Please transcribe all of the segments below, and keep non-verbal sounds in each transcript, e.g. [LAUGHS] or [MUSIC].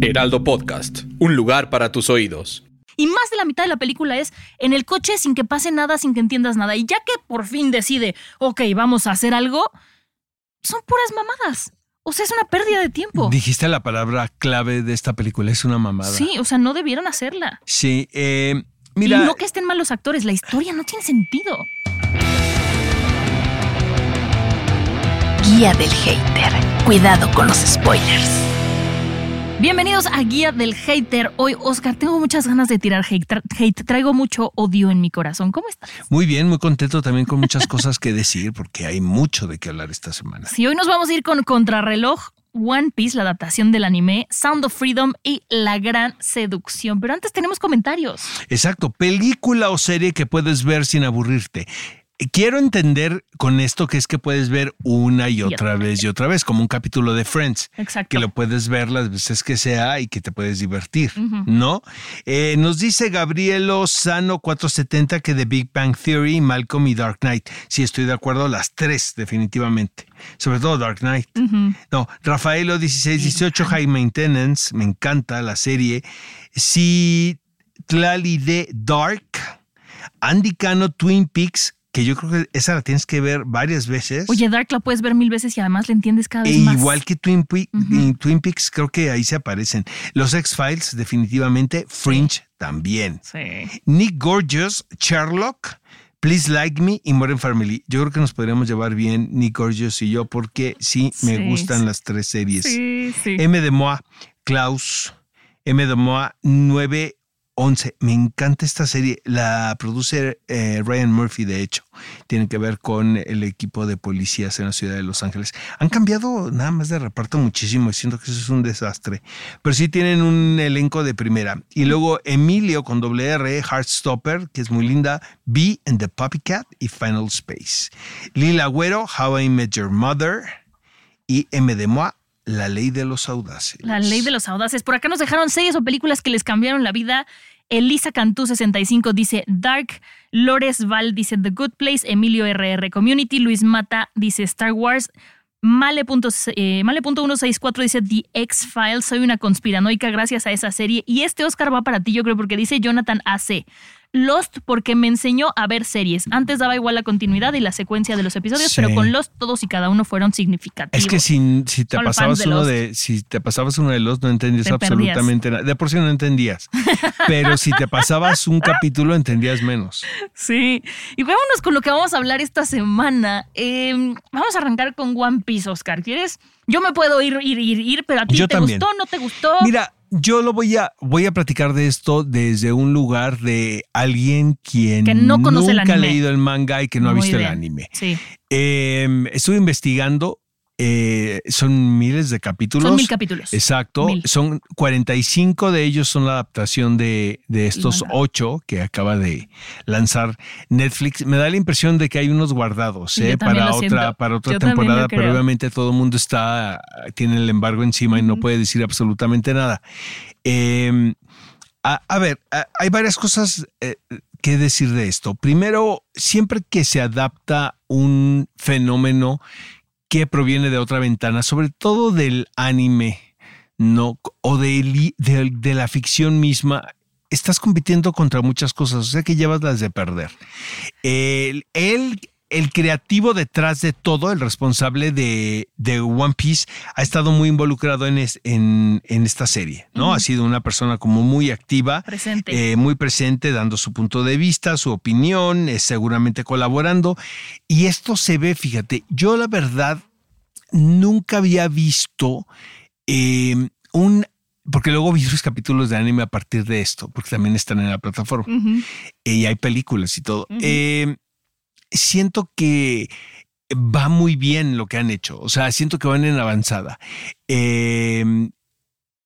Heraldo Podcast, un lugar para tus oídos. Y más de la mitad de la película es en el coche sin que pase nada, sin que entiendas nada. Y ya que por fin decide, ok, vamos a hacer algo, son puras mamadas. O sea, es una pérdida de tiempo. Dijiste la palabra clave de esta película, es una mamada. Sí, o sea, no debieron hacerla. Sí, eh, mira. Y no que estén mal los actores, la historia no tiene sentido. Guía del hater. Cuidado con los spoilers. Bienvenidos a Guía del Hater. Hoy, Oscar, tengo muchas ganas de tirar hate. Tra- hate. Traigo mucho odio en mi corazón. ¿Cómo estás? Muy bien, muy contento también con muchas cosas que decir, porque hay mucho de qué hablar esta semana. Sí, hoy nos vamos a ir con Contrarreloj, One Piece, la adaptación del anime, Sound of Freedom y La Gran Seducción. Pero antes tenemos comentarios. Exacto, película o serie que puedes ver sin aburrirte. Quiero entender con esto que es que puedes ver una y otra vez y otra vez, como un capítulo de Friends. Exacto. Que lo puedes ver las veces que sea y que te puedes divertir, ¿no? Eh, nos dice Gabrielo Sano 470 que The Big Bang Theory, Malcolm y Dark Knight. Sí, estoy de acuerdo, las tres, definitivamente. Sobre todo Dark Knight. No, Rafaelo 1618, High Maintenance, me encanta la serie. Sí, Tlali de Dark, Andy Cano, Twin Peaks, que yo creo que esa la tienes que ver varias veces. Oye, Dark la puedes ver mil veces y además le entiendes cada vez E más. igual que Twin, Pe- en Twin Peaks, creo que ahí se aparecen. Los X-Files, definitivamente. Fringe también. Sí. Nick Gorgeous, Sherlock, Please Like Me y Modern Family. Yo creo que nos podríamos llevar bien Nick Gorgeous y yo porque sí me gustan las tres series. Sí, sí. M de Moa, Klaus, M de Moa 911. Me encanta esta serie. La produce eh, Ryan Murphy, de hecho. Tiene que ver con el equipo de policías en la ciudad de Los Ángeles. Han cambiado nada más de reparto muchísimo y siento que eso es un desastre. Pero sí tienen un elenco de primera. Y luego Emilio con doble R, Heartstopper, que es muy linda, B and the Puppycat y Final Space. Lila Agüero, How I Met Your Mother y M de Moa, La Ley de los Audaces. La ley de los audaces. Por acá nos dejaron series o películas que les cambiaron la vida. Elisa Cantú 65 dice Dark, Lores Val dice The Good Place, Emilio RR Community, Luis Mata dice Star Wars, Male.164 eh, Male.164 dice The X-Files, soy una conspiranoica gracias a esa serie. Y este Oscar va para ti, yo creo, porque dice Jonathan AC. Lost porque me enseñó a ver series. Antes daba igual la continuidad y la secuencia de los episodios, Sí. pero con Lost todos y cada uno fueron significativos. Es que si, si te pasabas de uno Lost. de, si te pasabas uno de los, no entendías Te absolutamente nada. De por sí no entendías. Pero si te pasabas un capítulo, entendías menos. Sí, y vámonos con lo que vamos a hablar esta semana. Eh, vamos a arrancar con One Piece, Oscar. ¿Quieres? Yo me puedo ir, ir, ir, ir, pero a ti Yo te también. gustó, no te gustó. Mira, yo lo voy a, voy a platicar de esto desde un lugar de alguien quien Que no conoce el nunca ha anime. leído el manga y que no ha visto el anime. Sí, Eh, estuve investigando. Eh, son miles de capítulos. son mil capítulos. Exacto. Mil. Son 45 de ellos son la adaptación de, de estos ocho que acaba de lanzar Netflix. Me da la impresión de que hay unos guardados ¿eh? para otra, para otra Yo temporada, pero obviamente todo el mundo está, tiene el embargo encima y no puede decir absolutamente nada. Eh, a, a ver, a- hay varias cosas eh, que decir de esto. Primero, siempre que se adapta un fenómeno que proviene de otra ventana, sobre todo del anime, no, o de, de- de la ficción misma, estás compitiendo contra muchas cosas, o sea que llevas las de perder. El, el, el creativo detrás de todo, el responsable de, de One Piece, ha estado muy involucrado en, es- en, en esta serie, ¿no? Ha sido una persona como muy activa, Presente. eh, muy presente, dando su punto de vista, su opinión, eh, seguramente colaborando. Y esto se ve, fíjate, yo la verdad nunca había visto eh, un... Porque luego vi los capítulos de anime a partir de esto, porque también están en la plataforma eh, y hay películas y todo. Eh, siento que va muy bien lo que han hecho. O sea, siento que van en avanzada. Eh,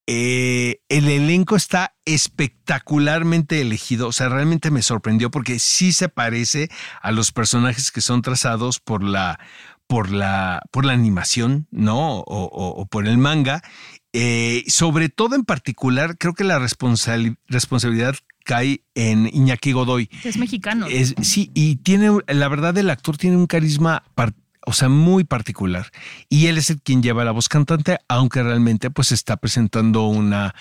eh, el elenco está espectacularmente elegido. O sea, realmente me sorprendió porque sí se parece a los personajes que son trazados por la, por la, por la animación, ¿no? O, por el manga. Eh, sobre todo en particular, creo que la responsabilidad cae en Iñaki Godoy. Es mexicano. sí, y tiene, la verdad, el actor tiene un carisma o sea, muy particular. Y él es el quien lleva la voz cantante, aunque realmente pues está presentando una,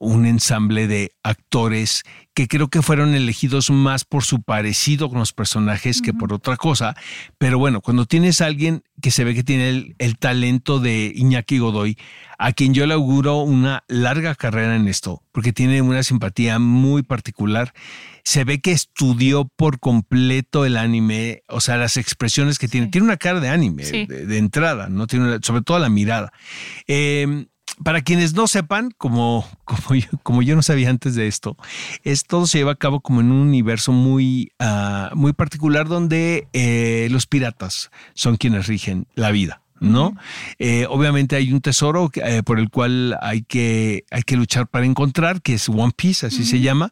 un ensamble de actores que creo que fueron elegidos más por su parecido con los personajes que por otra cosa. Pero bueno, cuando tienes a alguien que se ve que tiene el, el, talento de Iñaki Godoy, a quien yo le auguro una larga carrera en esto, porque tiene una simpatía muy particular, se ve que estudió por completo el anime, o sea, las expresiones que tiene. Tiene una cara de anime de, entrada, ¿no? Tiene sobre todo la mirada. Eh, para quienes no sepan, como, como, yo, como yo no sabía antes de esto, es, todo se lleva a cabo como en un universo muy, ah, muy particular donde eh, los piratas son quienes rigen la vida. ¿no? Eh, obviamente hay un tesoro eh, por el cual hay que, hay que luchar para encontrar, que es One Piece, así se llama,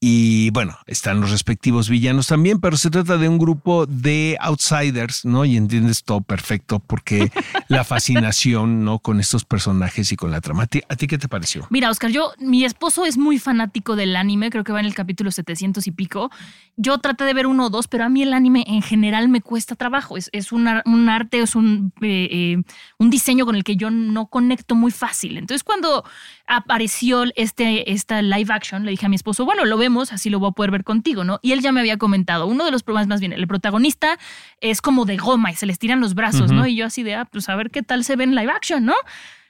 y bueno, están los respectivos villanos también, pero se trata de un grupo de outsiders, ¿no? Y entiendes todo perfecto porque [LAUGHS] la fascinación, ¿no? Con estos personajes y con la trama. ¿A ti, qué te pareció? Mira, Oscar, yo, mi esposo es muy fanático del anime, creo que va en el capítulo 700 y pico. Yo traté de ver uno o dos, pero a mí el anime en general me cuesta trabajo. Es, es un, arte, es un, eh, eh, un diseño con el que yo no conecto muy fácil. Entonces, cuando apareció este, esta live action, le dije a mi esposo, bueno, lo vemos, así lo voy a poder ver contigo, ¿no? Y él ya me había comentado, uno de los problemas más bien, el protagonista es como de goma y se les tiran los brazos, ¿no? Y yo así de, ah, pues a ver qué tal se ve en live action, ¿no?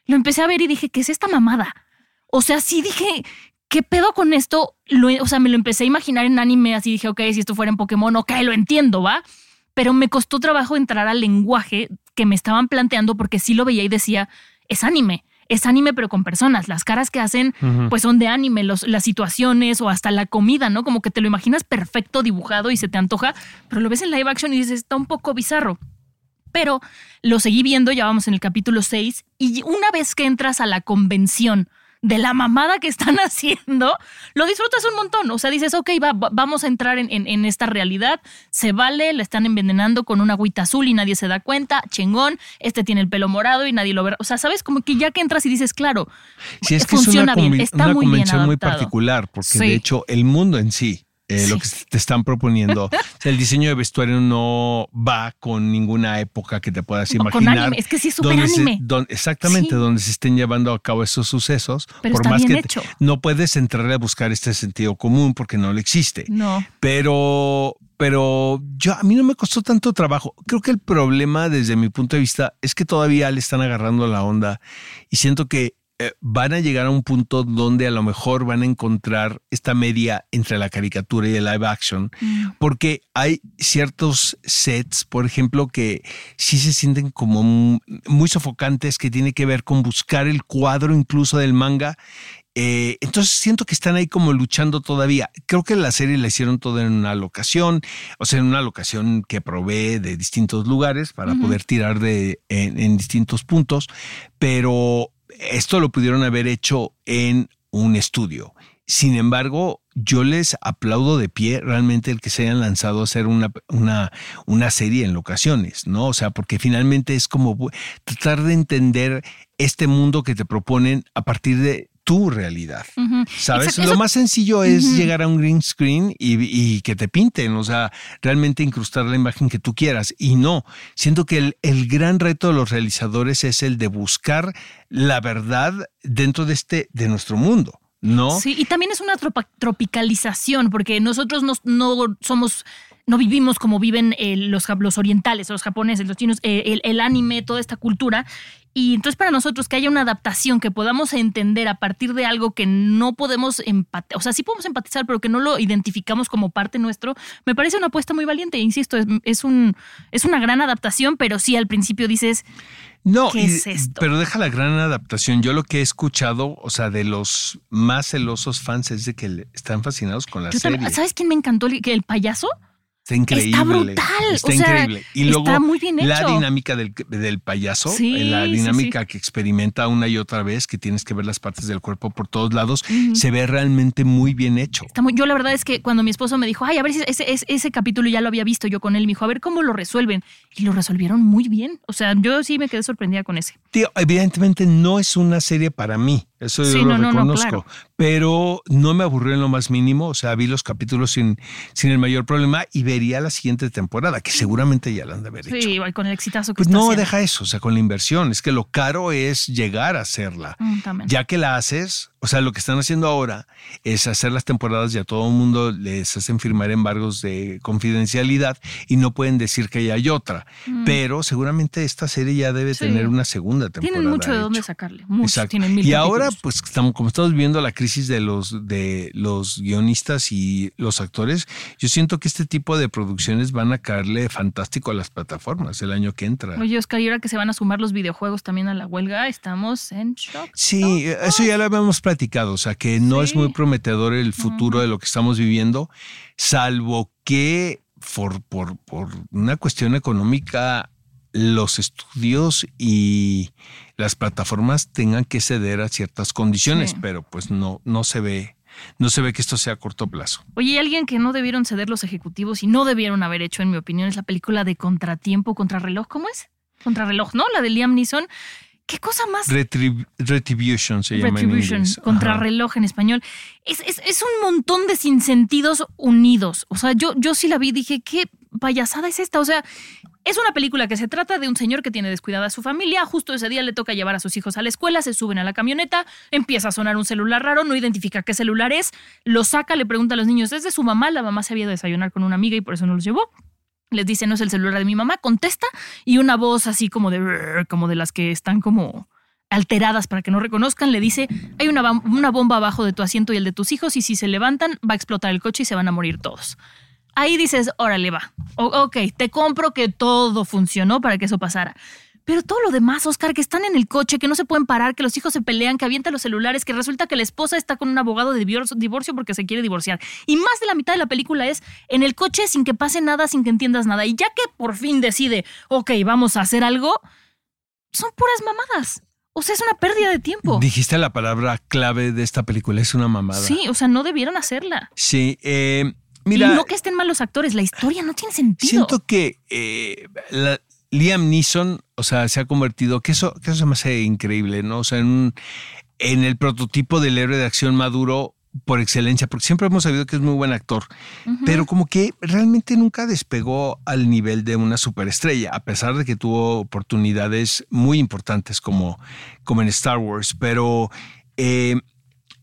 Lo empecé a ver y dije, ¿qué es esta mamada? O sea, sí dije, ¿qué pedo con esto? o sea, me lo empecé a imaginar en anime, así dije, ok, si esto fuera en Pokémon, ok, lo entiendo, ¿va? Pero me costó trabajo entrar al lenguaje que me estaban planteando porque sí lo veía y decía, es anime es anime pero con personas. Las caras que hacen pues son de anime, los, las situaciones o hasta la comida, ¿no? Como que te lo imaginas perfecto dibujado y se te antoja, pero lo ves en live action y dices, está un poco bizarro. Pero lo seguí viendo, ya vamos en el capítulo 6, y una vez que entras a la convención de la mamada que están [LAUGHS] haciendo, lo disfrutas un montón. O sea, dices, ok, vamos a entrar en, esta realidad, se vale, la están envenenando con una agüita azul y nadie se da cuenta, chingón, este tiene el pelo morado y nadie lo ve. O sea, ¿sabes? Como que ya que entras y dices, claro, es que funciona bien, está muy bien muy particular, porque de hecho el mundo en sí eh, lo que te están proponiendo. [LAUGHS] el diseño de vestuario no va con ninguna época que te puedas imaginar. Es que sí es súper anime. exactamente, donde se estén llevando a cabo esos sucesos. por más que no puedes entrar a buscar este sentido común porque no lo existe. No. Pero, pero yo a mí no me costó tanto trabajo. Creo que el problema desde mi punto de vista es que todavía le están agarrando la onda y siento que eh, van a llegar a un punto donde a lo mejor van a encontrar esta media entre la caricatura y el live action, mm. porque hay ciertos sets, por ejemplo, que sí se sienten como muy sofocantes, que tiene que ver con buscar el cuadro incluso del manga. Eh, entonces siento que están ahí como luchando todavía. Creo que la serie la hicieron toda en una locación, o sea, en una locación que provee de distintos lugares para poder tirar de, en distintos puntos, pero esto lo pudieron haber hecho en un estudio. Sin embargo, yo les aplaudo de pie realmente el que se hayan lanzado a hacer una, una, una serie en locaciones, ¿no? O sea, porque finalmente es como tratar de entender este mundo que te proponen a partir de tu realidad. ¿Sabes? Lo más sencillo es llegar a un green screen y, que te pinten, o sea, realmente incrustar la imagen que tú quieras. Y no, siento que el, el, gran reto de los realizadores es el de buscar la verdad dentro de este, de nuestro mundo. ¿No? Sí, y también es una tropicalización, porque nosotros no, no somos no vivimos como viven eh, los, los, orientales, los japoneses, los chinos, eh, el, el, anime, toda esta cultura. Y entonces para nosotros que haya una adaptación que podamos entender a partir de algo que no podemos empatizar, o sea, sí podemos empatizar, pero que no lo identificamos como parte nuestro, me parece una apuesta muy valiente. Insisto, es, es un, es una gran adaptación, pero sí al principio dices... No, ¿Qué es esto? pero deja la gran adaptación. Yo lo que he escuchado, o sea, de los más celosos fans es de que están fascinados con la serie. ¿Sabes quién me encantó? ¿El payaso? Está increíble. Está brutal. Está o sea, increíble. Y luego está muy bien la hecho. dinámica del, del payaso, Sí, eh, la sí, dinámica que experimenta una y otra vez, que tienes que ver las partes del cuerpo por todos lados, se ve realmente muy bien hecho. Está muy- yo la verdad es que cuando mi esposo me dijo, ay, a ver si ese, ese, ese capítulo ya lo había visto yo con él, me dijo, a ver cómo lo resuelven. Y lo resolvieron muy bien. O sea, yo sí me quedé sorprendida con ese. Tío, evidentemente no es una serie para mí, eso Sí, yo lo no, no, no, reconozco, claro. pero no me aburrió en lo más mínimo, o sea, vi los capítulos sin, sin el mayor problema y vería la siguiente temporada, que seguramente ya la han de haber hecho. Sí, igual con el exitazo que Pues está no, haciendo. deja eso, o sea, con la inversión, es que lo caro es llegar a hacerla. Mm. Ya que la haces, o sea, lo que están haciendo ahora es hacer las temporadas y a todo el mundo les hacen firmar embargos de confidencialidad y no pueden decir que ya hay otra. Pero seguramente esta serie ya debe Mm. Sí. tener una segunda temporada. Tienen mucho de hecho. dónde sacarle. Mucho. Tienen mil y ahora, pues, estamos, como estamos viendo la crisis de los, de los guionistas y los actores, yo siento que este tipo de producciones van a caerle fantástico a las plataformas el año que entra. Oye, Oscar, y ahora que se van a sumar los videojuegos también a la huelga, estamos en shock. Sí, eso ya lo habíamos platicado, o sea que no es muy prometedor el futuro de lo que estamos viviendo, salvo que por, por, por una cuestión económica los estudios y las plataformas tengan que ceder a ciertas condiciones, Sí. pero pues no, no se ve, no se ve que esto sea a corto plazo. Oye, y alguien que no debieron ceder los ejecutivos y no debieron haber hecho, en mi opinión, es la película de Contratiempo, Contrarreloj. ¿Cómo es? Contrarreloj, ¿no? La de Liam Neeson. ¿Qué cosa más? Retrib- Retribution se llama Retribution, contrarreloj en español. Es, es- es un montón de sinsentidos unidos. O sea, yo, yo sí la vi y dije, ¿qué payasada es esta? O sea, es una película que se trata de un señor que tiene descuidada a su familia. Justo ese día le toca llevar a sus hijos a la escuela, se suben a la camioneta, empieza a sonar un celular raro, no identifica qué celular es, lo saca, le pregunta a los niños, ¿es de su mamá? La mamá se había ido desayunar con una amiga y por eso no los llevó. Les dice, no es el celular de mi mamá, contesta y una voz así como de, como de las que están como alteradas para que no reconozcan, le dice, hay una bomba abajo de tu asiento y el de tus hijos y si se levantan va a explotar el coche y se van a morir todos. Ahí dices, órale va, O- ok, te compro que todo funcionó para que eso pasara. Pero todo lo demás, Oscar, que están en el coche, que no se pueden parar, que los hijos se pelean, que avientan los celulares, que resulta que la esposa está con un abogado de divorcio, porque se quiere divorciar. Y más de la mitad de la película es en el coche sin que pase nada, sin que entiendas nada. Y ya que por fin decide, ok, vamos a hacer algo, son puras mamadas. O sea, es una pérdida de tiempo. Dijiste la palabra clave de esta película, es una mamada. Sí, o sea, no debieron hacerla. Sí, eh, mira. y no que estén mal los actores, la historia no tiene sentido. Siento que eh, la- Liam Neeson, o sea, se ha convertido, que eso, que eso se me hace increíble, ¿no? O sea, en, un- en el prototipo del héroe de acción maduro por excelencia, porque siempre hemos sabido que es muy buen actor, pero como que realmente nunca despegó al nivel de una superestrella, a pesar de que tuvo oportunidades muy importantes como, como en Star Wars, pero eh,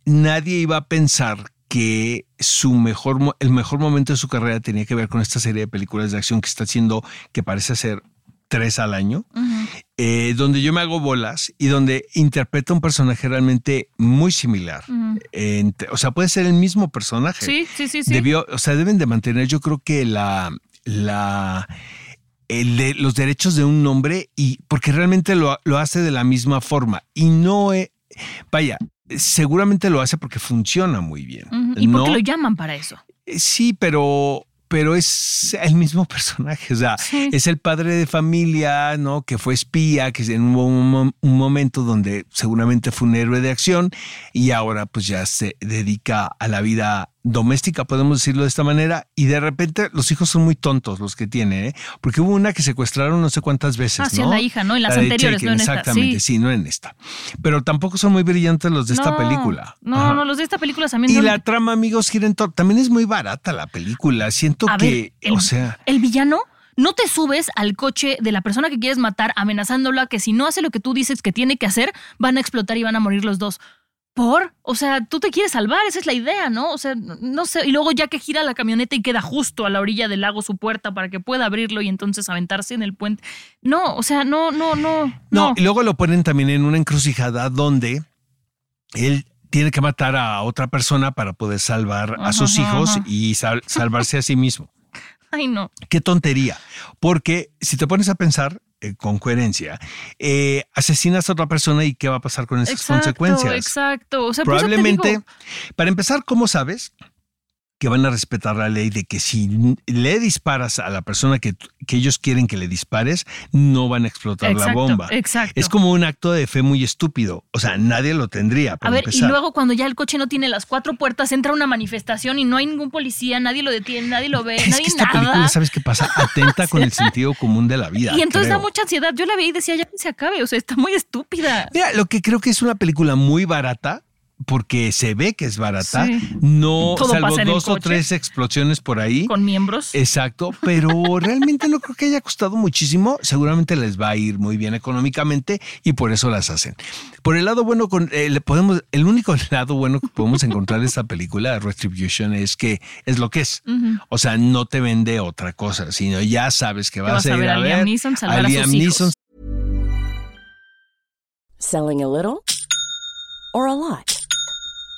nadie iba a pensar que su mejor, el mejor momento de su carrera tenía que ver con esta serie de películas de acción que está haciendo, que parece ser tres al año, eh, donde yo me hago bolas y donde interpreta un personaje realmente muy similar. O sea, puede ser el mismo personaje. Sí, sí, sí, sí. Debió, o sea, deben de mantener, yo creo que la, la, el de los derechos de un nombre y porque realmente lo, lo hace de la misma forma y no, vaya, seguramente lo hace porque funciona muy bien. Y porque ¿no? lo llaman para eso. Eh, Sí, pero, pero es el mismo [LAUGHS] personaje. O sea, Sí. es el padre de familia, ¿no? Que fue espía, que en un, un- un momento donde seguramente fue un héroe de acción y ahora pues ya se dedica a la vida doméstica, podemos decirlo de esta manera, y de repente los hijos son muy tontos los que tiene, ¿eh? porque hubo una que secuestraron no sé cuántas veces, Ah, sí, ¿no? la hija, ¿no? En las La anteriores, no en esta, Exactamente, sí. sí. no en esta. Pero tampoco son muy brillantes los de esta No, película. No, Ajá. no, los de esta película también Y la trama, amigos, gira en torno. También es muy barata la película. Siento A que, ver, el, o sea, el villano no te subes al coche de la persona que quieres matar amenazándola que si no hace lo que tú dices que tiene que hacer, van a explotar y van a morir los dos. ¿Por? O sea, tú te quieres salvar, esa es la idea, ¿no? O sea, no sé. Y luego ya que gira la camioneta y queda justo a la orilla del lago su puerta para que pueda abrirlo y entonces aventarse en el puente. No, o sea, no, no, no. no. No, Y luego lo ponen también en una encrucijada donde él tiene que matar a otra persona para poder salvar a sus Ajá, hijos ajá. y sal- salvarse a sí mismo. Ay, no. Qué tontería. Porque si te pones a pensar eh, con coherencia, eh, asesinas a otra persona y qué va a pasar con esas Exacto, consecuencias. exacto. O sea, te Probablemente, digo- para empezar, ¿cómo sabes que van a respetar la ley de que si le disparas a la persona que, que ellos quieren que le dispares, no van a explotar la bomba. exacto. Es como un acto de fe muy estúpido. O sea, nadie lo tendría. A ver, empezar. y luego cuando ya el coche no tiene las cuatro puertas, entra una manifestación y no hay ningún policía, nadie lo detiene, nadie lo ve, Es nadie que esta nada. película, ¿sabes qué pasa? Atenta [LAUGHS] con el sentido común de la vida. y entonces da mucha ansiedad. Yo la veía y decía, ya que se acabe, o sea, está muy estúpida. Mira, lo que creo que es una película muy barata, porque se ve que es barata, Sí. no, Todo salvo dos o tres explosiones por ahí. Con miembros. Exacto, pero [LAUGHS] realmente no creo que haya costado muchísimo. Seguramente les va a ir muy bien económicamente y por eso las hacen. Por el lado bueno, con, eh, le podemos, el único [LAUGHS] lado bueno que podemos encontrar de esta película, Retribution, es que es lo que es. O sea, no te vende otra cosa, sino ya sabes que vas, vas a ir ver a a ver Liam Neeson salvar a a sus Liam hijos. Neeson Selling a little or a lot?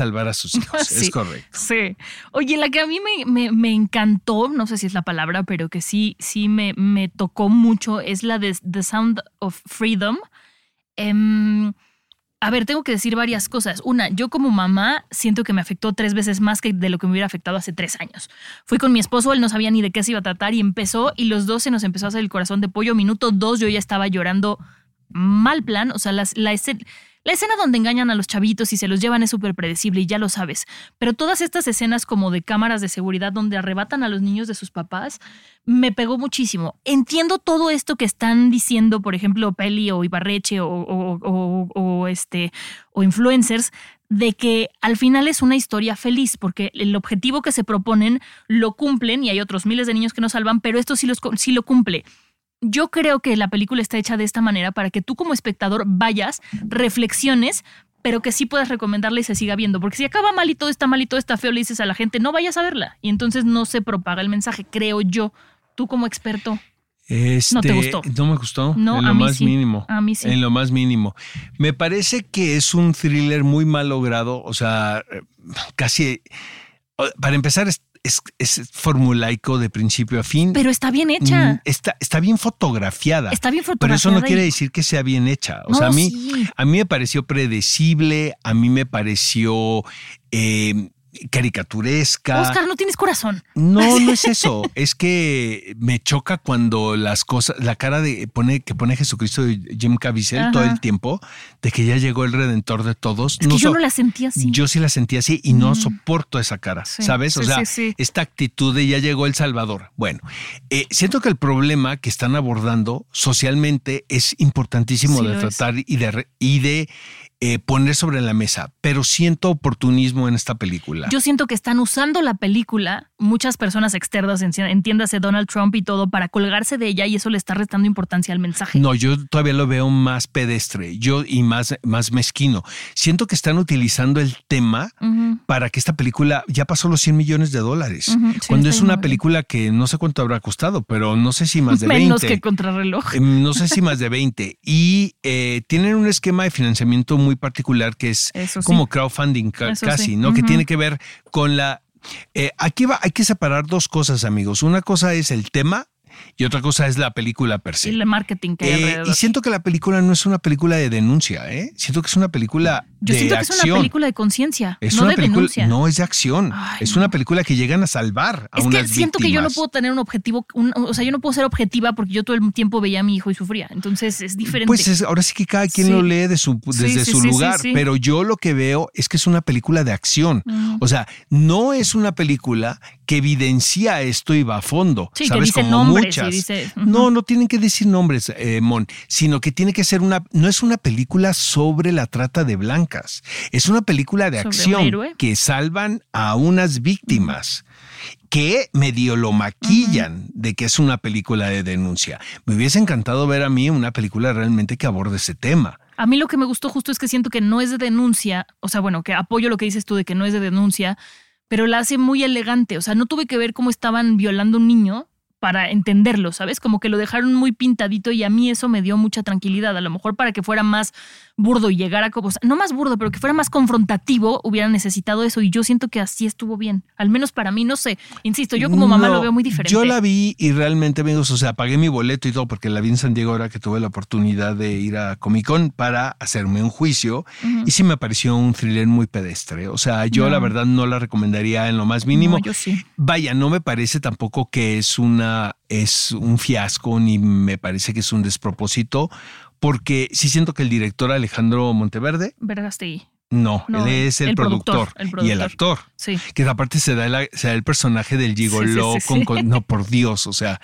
salvar a sus hijos. [LAUGHS] Sí, Es correcto. Sí. Oye, la que a mí me, me- me encantó, no sé si es la palabra, pero que sí, sí me, me tocó mucho, es la de The Sound of Freedom. Em, a ver, tengo que decir varias cosas. Una, yo como mamá siento que me afectó tres veces más que de lo que me hubiera afectado hace tres años. Fui con mi esposo, él no sabía ni de qué se iba a tratar y empezó y los dos se nos empezó a hacer el corazón de pollo. Minuto dos yo ya estaba llorando mal plan. O sea, las- la, escena, la escena donde engañan a los chavitos y se los llevan es súper predecible y ya lo sabes. Pero todas estas escenas como de cámaras de seguridad donde arrebatan a los niños de sus papás, me pegó muchísimo. Entiendo todo esto que están diciendo, por ejemplo, Peli o Ibarreche o, o- este, o influencers, de que al final es una historia feliz, porque el objetivo que se proponen lo cumplen y hay otros miles de niños que no salvan, pero esto sí lo cumple. Yo creo que la película está hecha de esta manera para que tú como espectador vayas, reflexiones, pero que sí puedas recomendarla y se siga viendo. Porque si acaba mal y todo está mal y todo está feo, le dices a la gente, no vayas a verla. Y entonces no se propaga el mensaje, creo yo. Tú como experto. Este, ¿No te gustó? No me gustó. No, en a lo mí más sí. mínimo. A mí sí. En lo más mínimo. Me parece que es un thriller muy mal logrado. O sea, casi. Para empezar, es, es, es formulaico de principio a fin. Pero está bien hecha. Mm, Está, está bien fotografiada. Está bien Pero eso no fotografiada quiere decir que sea bien hecha. O No, sea, a mí, sí. a mí me pareció predecible, a mí me pareció eh, caricaturesca. Oscar, no tienes corazón. No, no [LAUGHS] es eso. es que me choca cuando las cosas, la cara de pone que pone Jesucristo de Jim Caviezel Ajá. todo el tiempo, de que ya llegó el redentor de todos. Es que yo so- no la sentí así. Yo sí la sentí así y no Mm. soporto esa cara, Sí, ¿sabes? O sí, sea, sí, esta actitud de ya llegó el Salvador. Bueno, eh, siento que el problema que están abordando socialmente es importantísimo de es. tratar y de, re- y de eh, poner sobre la mesa, pero siento oportunismo en esta película. Yo siento que están usando la película, muchas personas externas, en- entiéndase Donald Trump y todo, para colgarse de ella y eso le está restando importancia al mensaje. No, yo todavía lo veo más pedestre, yo y más, más mezquino. Siento que están utilizando el tema para que esta película ya pasó los 100 millones de dólares. Sí, cuando es una película que no sé cuánto habrá costado, pero no sé si más de Menos 20. que contrarreloj. Eh, No sé si más de 20. Y eh, tienen un esquema de financiamiento muy particular que es Eso sí. como crowdfunding ca- Eso casi, sí. ¿no? Que tiene que ver con la... eh, aquí va, hay que separar dos cosas, amigos. Una cosa es el tema y otra cosa es la película per se. Y el marketing que hay Eh, alrededor. y siento que la película no es una película de denuncia, ¿eh? Siento que es una película Yo de siento que es acción. una película de conciencia, Es no una de película- denuncia. No, es de acción. Ay, es no. una película que llegan a salvar a es que unas siento que yo no puedo tener un objetivo, un- o sea, yo no puedo ser objetiva porque yo todo el tiempo veía a mi hijo y sufría. Entonces es diferente. Pues es- ahora sí que cada quien Sí. lo lee de su, desde sí, su sí, lugar, pero yo lo que veo es que es una película de acción. Ujú. O sea, no es una película que evidencia esto y va a fondo. Sí, que ¿sabes? dice Como nombres y. No, no tienen que decir nombres, eh, Mon, sino que tiene que ser una, no es una película sobre la trata de blancas, es una película de acción que salvan a unas víctimas. que medio lo maquillan de que es una película de denuncia. Me hubiese encantado ver a mí una película realmente que aborde ese tema. A mí lo que me gustó justo es que siento que no es de denuncia, o sea, bueno, que apoyo lo que dices tú de que no es de denuncia, pero la hace muy elegante, o sea, no tuve que ver cómo estaban violando a un niño para entenderlo, ¿sabes? Como que lo dejaron muy pintadito y a mí eso me dio mucha tranquilidad, a lo mejor para que fuera más burdo y llegara como, o sea, no más burdo, pero que fuera más confrontativo, hubiera necesitado eso y yo siento que así estuvo bien, al menos para mí, no sé, insisto, yo como mamá No, lo veo muy diferente. Yo la vi y realmente, amigos, o sea, pagué mi boleto y todo porque la vi en San Diego ahora que tuve la oportunidad de ir a Comic Con para hacerme un juicio y sí me pareció un thriller muy pedestre. O sea, yo No. la verdad no la recomendaría en lo más mínimo. No, yo sí. Vaya, no me parece tampoco que es una es un fiasco ni me parece que es un despropósito porque sí siento que el director Alejandro Monteverde Vergastegui. No, No, él es el, el productor, productor, el y el actor. Sí. Que aparte se da, el, se da el personaje del gigoló Sí, sí. con- No, [LAUGHS] por Dios, o sea,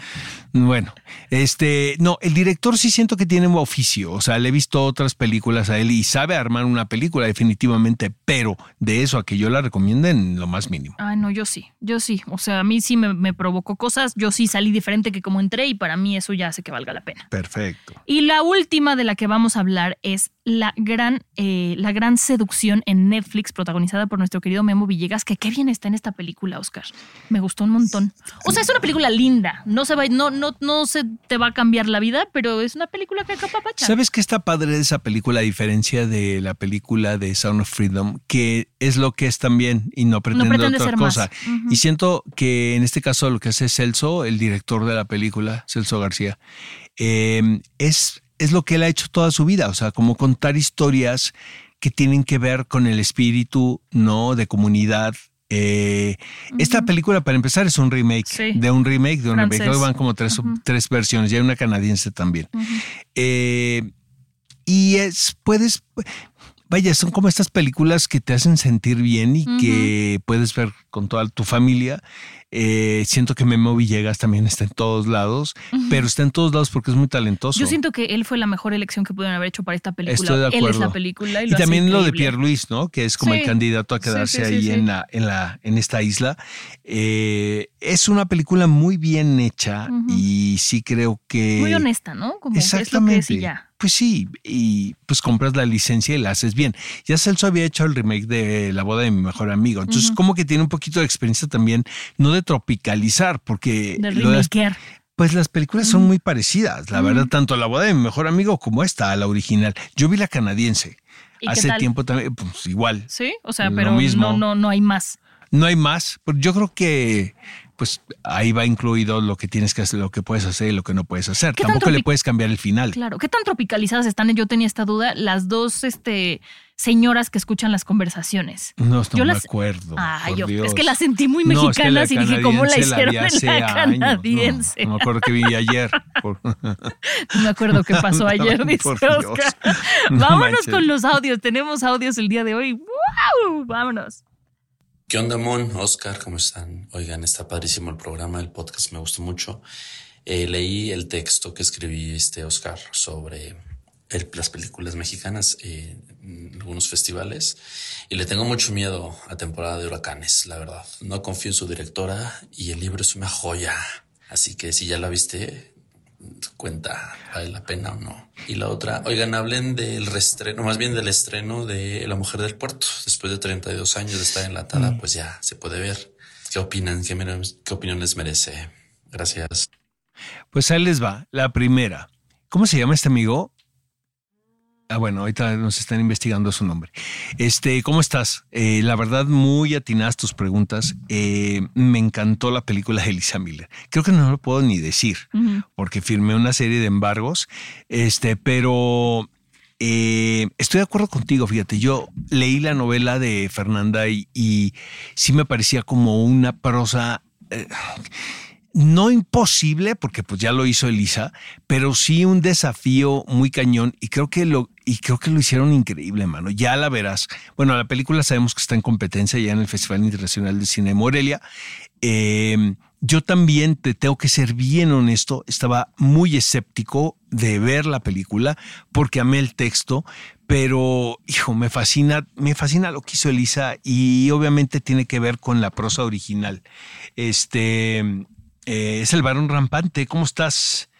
bueno. Este, no, el director sí siento que tiene un oficio. O sea, le he visto otras películas a él y sabe armar una película definitivamente, pero de eso a que yo la recomiende en lo más mínimo. Ay, no, yo sí, yo sí. O sea, a mí sí me, me provocó cosas, yo sí salí diferente que como entré y para mí eso ya hace que valga la pena. Perfecto. Y la última de la que vamos a hablar es la gran, eh, la gran seducción en Netflix, protagonizada por nuestro querido Memo Villegas, que qué bien está en esta película, Oscar. Me gustó un montón. O sea, es una película linda. No se va, no, no, no se te va a cambiar la vida, pero es una película que acapapacha. ¿Sabes qué está padre de esa película a diferencia de la película de Sound of Freedom? Que es lo que es también y no pretende, pretende otra ser más. cosa. Y siento que en este caso lo que hace Celso, el director de la película, Celso García, eh, es, es lo que él ha hecho toda su vida. O sea, como contar historias que tienen que ver con el espíritu, ¿no? De comunidad. Eh, Esta película, para empezar, es un remake Sí. de un remake de un remake. Francés. Que van como tres, tres versiones. Y hay una canadiense también. Eh, y es, puedes, vaya, son como estas películas que te hacen sentir bien y que puedes ver con toda tu familia. Eh, siento que Memo Villegas también está en todos lados, pero está en todos lados porque es muy talentoso. Yo siento que él fue la mejor elección que pudieron haber hecho para esta película. Estoy de Él es acuerdo. la película y, Y lo hace también lo de. Pierre Luis, ¿no? Que es como Sí. el candidato a quedarse sí, sí, ahí en la, en la, en esta isla. Eh, es una película muy bien hecha y sí creo que. Muy honesta, ¿no? Como que es lo que Exactamente. es y ya. Pues sí, y pues compras la licencia y la haces bien. Ya Celso había hecho el remake de La boda de mi mejor amigo. Entonces, como que tiene un poquito de experiencia también, no de tropicalizar, porque De lo remakear. pues las películas son muy parecidas, la verdad, tanto La boda de mi mejor amigo como esta, la original. Yo vi la canadiense. ¿Y qué Hace tiempo también, pues igual. Sí, o sea, pero mismo. no, no, no hay más. No hay más. pero Yo creo que pues ahí va incluido lo que tienes que hacer, lo que puedes hacer y lo que no puedes hacer. ¿Qué tan Tampoco le puedes cambiar el final. Claro. ¿Qué tan tropicalizadas están? Yo tenía esta duda. Las dos este, señoras que escuchan las conversaciones. No, no Yo me las- acuerdo. Yo, es que las sentí muy No, es que mexicanas y dije, ¿cómo la hicieron vi en la años. canadiense? No, no me acuerdo que vi ayer. Por- [LAUGHS] [LAUGHS] No me acuerdo qué pasó ayer, dice. Oscar. [LAUGHS] No Vámonos manches. con los audios. Tenemos audios el día de hoy. ¡Wow! Vámonos. ¿Qué onda, Mon? Oscar, ¿cómo están? Oigan, está padrísimo el programa, el podcast me gustó mucho. Eh, leí el texto que escribí este Oscar sobre las películas mexicanas eh, algunos festivales y le tengo mucho miedo a temporada de huracanes, la verdad. No confío en su directora y el libro es una joya. Así que si ya la viste, cuenta, vale la pena o no. Y la otra, oigan, hablen del reestreno, más bien del estreno de La Mujer del Puerto. Después de 32 años de estar enlatada, pues ya se puede ver. ¿Qué opinan? ¿Qué, mere- qué opinión les merece? Gracias. Pues ahí les va. La primera. ¿Cómo se llama este amigo? Ah, bueno, ahorita nos están investigando su nombre. Este, ¿cómo estás? Eh, la verdad, muy atinadas tus preguntas. Eh, me encantó la película de Elisa Miller. Creo que no lo puedo ni decir, porque firmé una serie de embargos. Este, pero eh, estoy de acuerdo contigo, fíjate, yo leí la novela de Fernanda y, y sí me parecía como una prosa no imposible, porque pues ya lo hizo Elisa, pero sí un desafío muy cañón y creo que lo, y creo que lo hicieron increíble, mano. Ya la verás. Bueno, la película sabemos que está en competencia ya en el Festival Internacional de Cine de Morelia. Em, yo también te tengo que ser bien honesto, estaba muy escéptico de ver la película porque amé el texto, pero hijo, me fascina, me fascina lo que hizo Elisa y obviamente tiene que ver con la prosa original. Este, eh, es el varón rampante. ¿Cómo estás?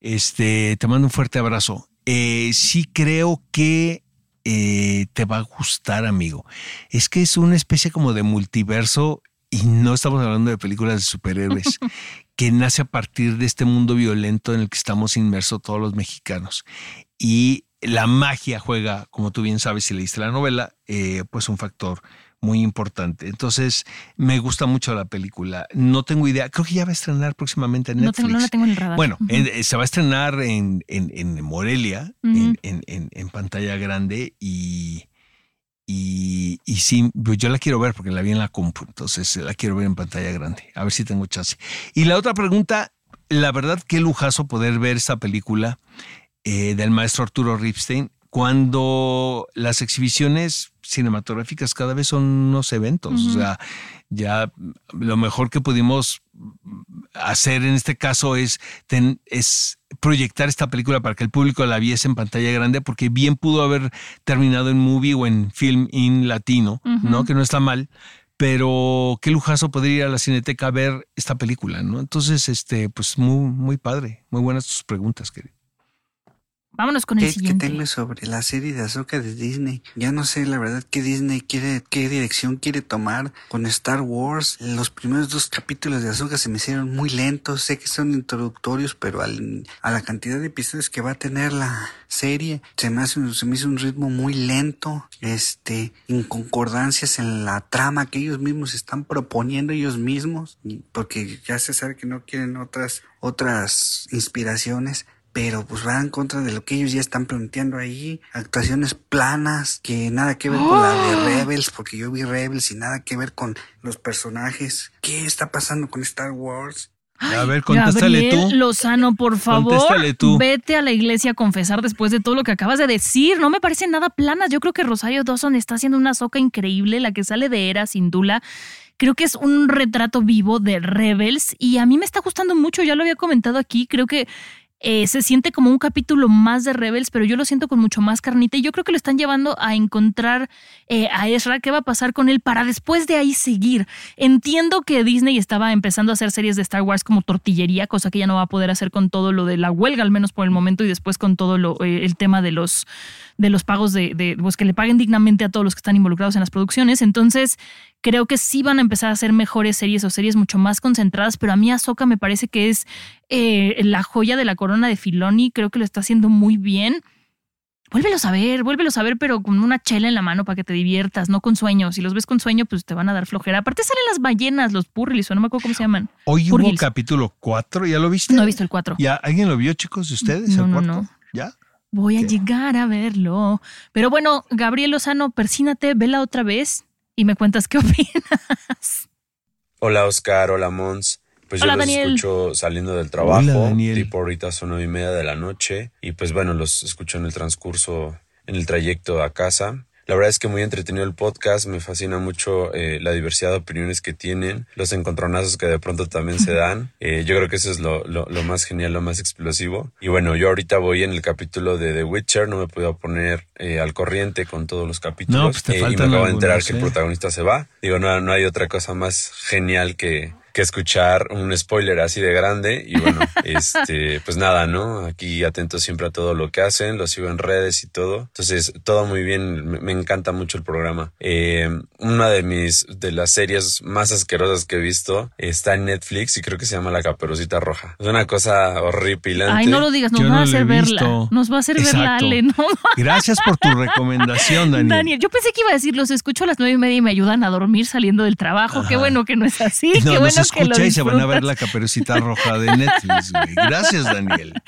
Este, te mando un fuerte abrazo. Eh, sí creo que eh, te va a gustar, amigo. Es que es una especie como de multiverso y no estamos hablando de películas de superhéroes, [LAUGHS] que nace a partir de este mundo violento en el que estamos inmersos todos los mexicanos. Y la magia juega, como tú bien sabes si leíste la novela, pues un factor muy importante. Entonces, me gusta mucho la película. No tengo idea, creo que ya va a estrenar próximamente en Netflix. No, no la tengo en el radar. Bueno, eh, se va a estrenar en, en, Morelia, en, en, pantalla grande y, y, y, sí, yo la quiero ver porque la vi en la compu, entonces la quiero ver en pantalla grande. A ver si tengo chance. Y la otra pregunta, la verdad, qué lujazo poder ver esta película eh, del maestro Arturo Ripstein cuando las exhibiciones cinematográficas cada vez son unos eventos. O sea, ya lo mejor que pudimos hacer en este caso es, es proyectar esta película para que el público la viese en pantalla grande, porque bien pudo haber terminado en movie o en film in latino, ¿no? Que no está mal. Pero qué lujazo poder ir a la cineteca a ver esta película, ¿no? Entonces, este, pues muy, muy padre. Muy buenas tus preguntas, querido. Vámonos con el siguiente. Que tengo sobre la serie de Azoka de Disney. Ya no sé la verdad qué Disney quiere, qué dirección quiere tomar con Star Wars. Los primeros dos capítulos de Azoka se me hicieron muy lentos. Sé que son introductorios, pero al, a la cantidad de episodios que va a tener la serie, se me hace, se me hizo un ritmo muy lento. Este, inconcordancias en la trama que ellos mismos están proponiendo ellos mismos. Porque ya se sabe que no quieren otras, otras inspiraciones pero pues va en contra de lo que ellos ya están planteando ahí. Actuaciones planas, que nada que ver con la de ¡Oh! Rebels, porque yo vi Rebels y nada que ver con los personajes. ¿Qué está pasando con Star Wars? a ver, contéstale Gabriel Lozano, por favor, tú. vete a la iglesia a confesar después de todo lo que acabas de decir. No me parece nada planas. Yo creo que Rosario Dawson está haciendo una soca increíble, la que sale de Era sin Dula. Creo que es un retrato vivo de Rebels y a mí me está gustando mucho, ya lo había comentado aquí, creo que eh, se siente como un capítulo más de Rebels, pero yo lo siento con mucho más carnita y yo creo que lo están llevando a encontrar eh, a Ezra qué va a pasar con él para después de ahí seguir. Entiendo que Disney estaba empezando a hacer series de Star Wars como tortillería, cosa que ya no va a poder hacer con todo lo de la huelga, al menos por el momento, y después con todo lo, eh, el tema de los, de los pagos de, de pues que le paguen dignamente a todos los que están involucrados en las producciones. Entonces, creo que sí van a empezar a hacer mejores series o series mucho más concentradas, pero a mí Ahsoka me parece que es eh, la joya de la corona de Filoni, creo que lo está haciendo muy bien. Vuélvelos a ver, vuélvelos a ver, pero con una chela en la mano para que te diviertas, no con sueño. Si los ves con sueño, pues te van a dar flojera. Aparte salen las ballenas, los purris, o no me acuerdo cómo se llaman. Hoy hubo capítulo 4, ¿ya lo viste? No he visto el 4. ¿Ya alguien lo vio, chicos, de ustedes? No, el no, no. Voy a llegar a verlo. Pero bueno, Gabriel Lozano, persínate, vela otra vez y me cuentas qué [LAUGHS] opinas. Hola Oscar, hola Mons. Pues yo los escucho saliendo del trabajo, tipo ahorita son nueve y media de la noche, y pues bueno, los escucho en el transcurso, en el trayecto a casa. La verdad es que muy entretenido el podcast, me fascina mucho eh, la diversidad de opiniones que tienen, los encontronazos que de pronto también se [LAUGHS] dan. Eh, yo creo que eso es lo, lo, más genial, lo más explosivo. Y bueno, yo ahorita voy en el capítulo de The Witcher, no me puedo poner eh, al corriente con todos los capítulos. No, pues te y me acabo de enterar que el protagonista se va. Digo, no, no hay otra cosa más genial que que escuchar un spoiler así de grande. Y bueno, [LAUGHS] este, pues nada, ¿no? Aquí atento siempre a todo lo que hacen, lo sigo en redes y todo. Entonces, todo muy bien, me, encanta mucho el programa. Eh, una de mis, de las series más asquerosas que he visto está en Netflix y creo que se llama La Caperucita Roja. Es una cosa horripilante. Ay, no lo digas, nos va a hacer verla. Nos va a hacer verla, Ale, ¿no? [LAUGHS] Gracias por tu recomendación, Daniel. Daniel, yo pensé que iba a decir, los escucho a las nueve y media y me ayudan a dormir saliendo del trabajo. Qué bueno que no es así. [LAUGHS] Qué bueno lo y se van a ver la caperucita roja de Netflix, güey. Gracias, Daniel. [LAUGHS]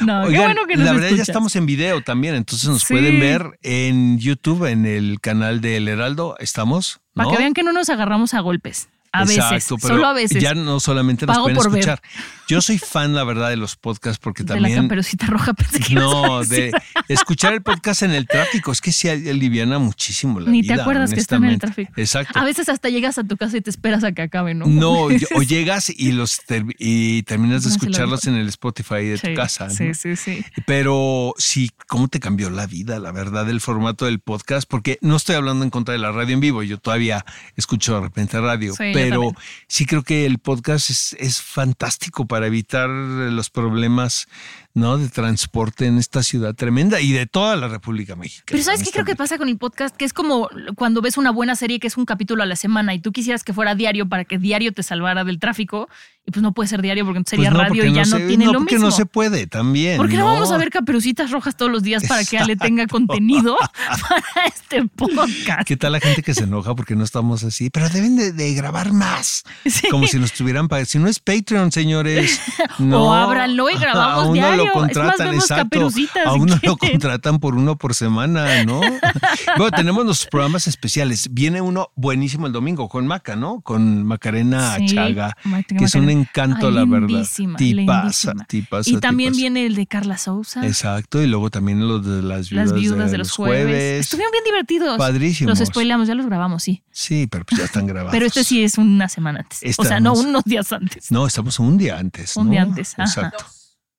No, qué bueno que nos La verdad ya estamos en video también, entonces nos pueden ver en YouTube, en el canal de El Heraldo. ¿Estamos? Para que vean que no nos agarramos a golpes. A veces, solo a veces. Ya no solamente nos pueden escuchar. Yo soy fan, la verdad, de los podcasts porque también. De la caperucita roja, pensé que No, de escuchar el podcast en el tráfico. Es que sí aliviana muchísimo la Ni vida. Ni te acuerdas que está en el tráfico. Exacto. A veces hasta llegas a tu casa y te esperas a que acabe, ¿no? No, o llegas y los y terminas de escucharlos en el Spotify de tu casa. Sí, sí, sí. Pero sí, ¿cómo te cambió la vida, la verdad, el formato del podcast? Porque no estoy hablando en contra de la radio en vivo. Yo todavía escucho de repente radio. pero pero sí creo que el podcast es, es fantástico para evitar los problemas ¿no? De transporte en esta ciudad tremenda y de toda la República Mexicana. Pero ¿sabes qué creo que pasa con el podcast? Que es como cuando ves una buena serie que es un capítulo a la semana y tú quisieras que fuera diario para que diario te salvara del tráfico y pues no puede ser diario porque sería pues radio y ya no, tiene lo porque no se puede también. ¿Por qué no, vamos a ver caperucitas rojas todos los días para que Ale tenga contenido [LAUGHS] para este podcast? ¿Qué tal la gente que se enoja porque no estamos así? Pero deben de, grabar más. Como si nos tuvieran. Si no es Patreon, señores. [LAUGHS] No, o ábranlo y grabamos diario lo contratan, exacto. A uno lo contratan por uno por semana, ¿no? [LAUGHS] bueno, tenemos los programas especiales. Viene uno buenísimo el domingo con Maca, ¿no? Con Macarena Chaga, que es un encanto, la verdad. Tipaza, tipaza. Y también viene el de Carla Sousa. Exacto, y luego también los de las viudas, de, los jueves. Estuvieron bien divertidos. Padrísimos. Los spoilamos, ya los grabamos, sí. Sí, pero pues ya están [LAUGHS] grabados. pero este sí es una semana antes. o sea, no unos días antes. No, estamos un día antes. Un día antes. Exacto.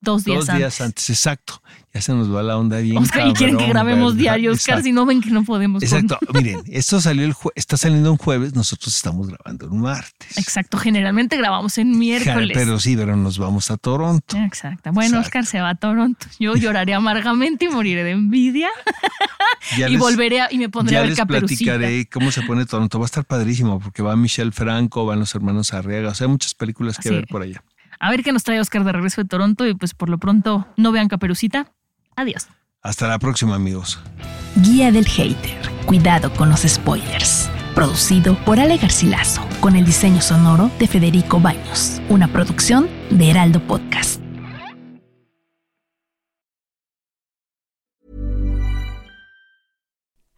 Dos días Dos días antes. exacto. Ya se nos va la onda bien. Oscar, y quieren que grabemos diario, Oscar, si no ven que no podemos. Exacto. Miren, esto salió el está saliendo un jueves, nosotros estamos grabando un martes. Exacto. Generalmente grabamos en miércoles. Pero sí, pero nos vamos a Toronto. Exacto. Bueno, Oscar se va a Toronto. Yo [LAUGHS] lloraré amargamente y moriré de envidia. y volveré y me pondré ya a ver les platicaré cómo se pone Toronto. Va a estar padrísimo porque va Michelle Franco, van los hermanos Arriaga. O sea, hay muchas películas que ver por allá. A ver qué nos trae Oscar de regreso de Toronto y pues por lo pronto no vean Caperucita. Adiós. Hasta la próxima amigos. Guía del Hater. Cuidado con los spoilers. Producido por Ale Garcilaso, con el diseño sonoro de Federico Baños. Una producción de Heraldo Podcast.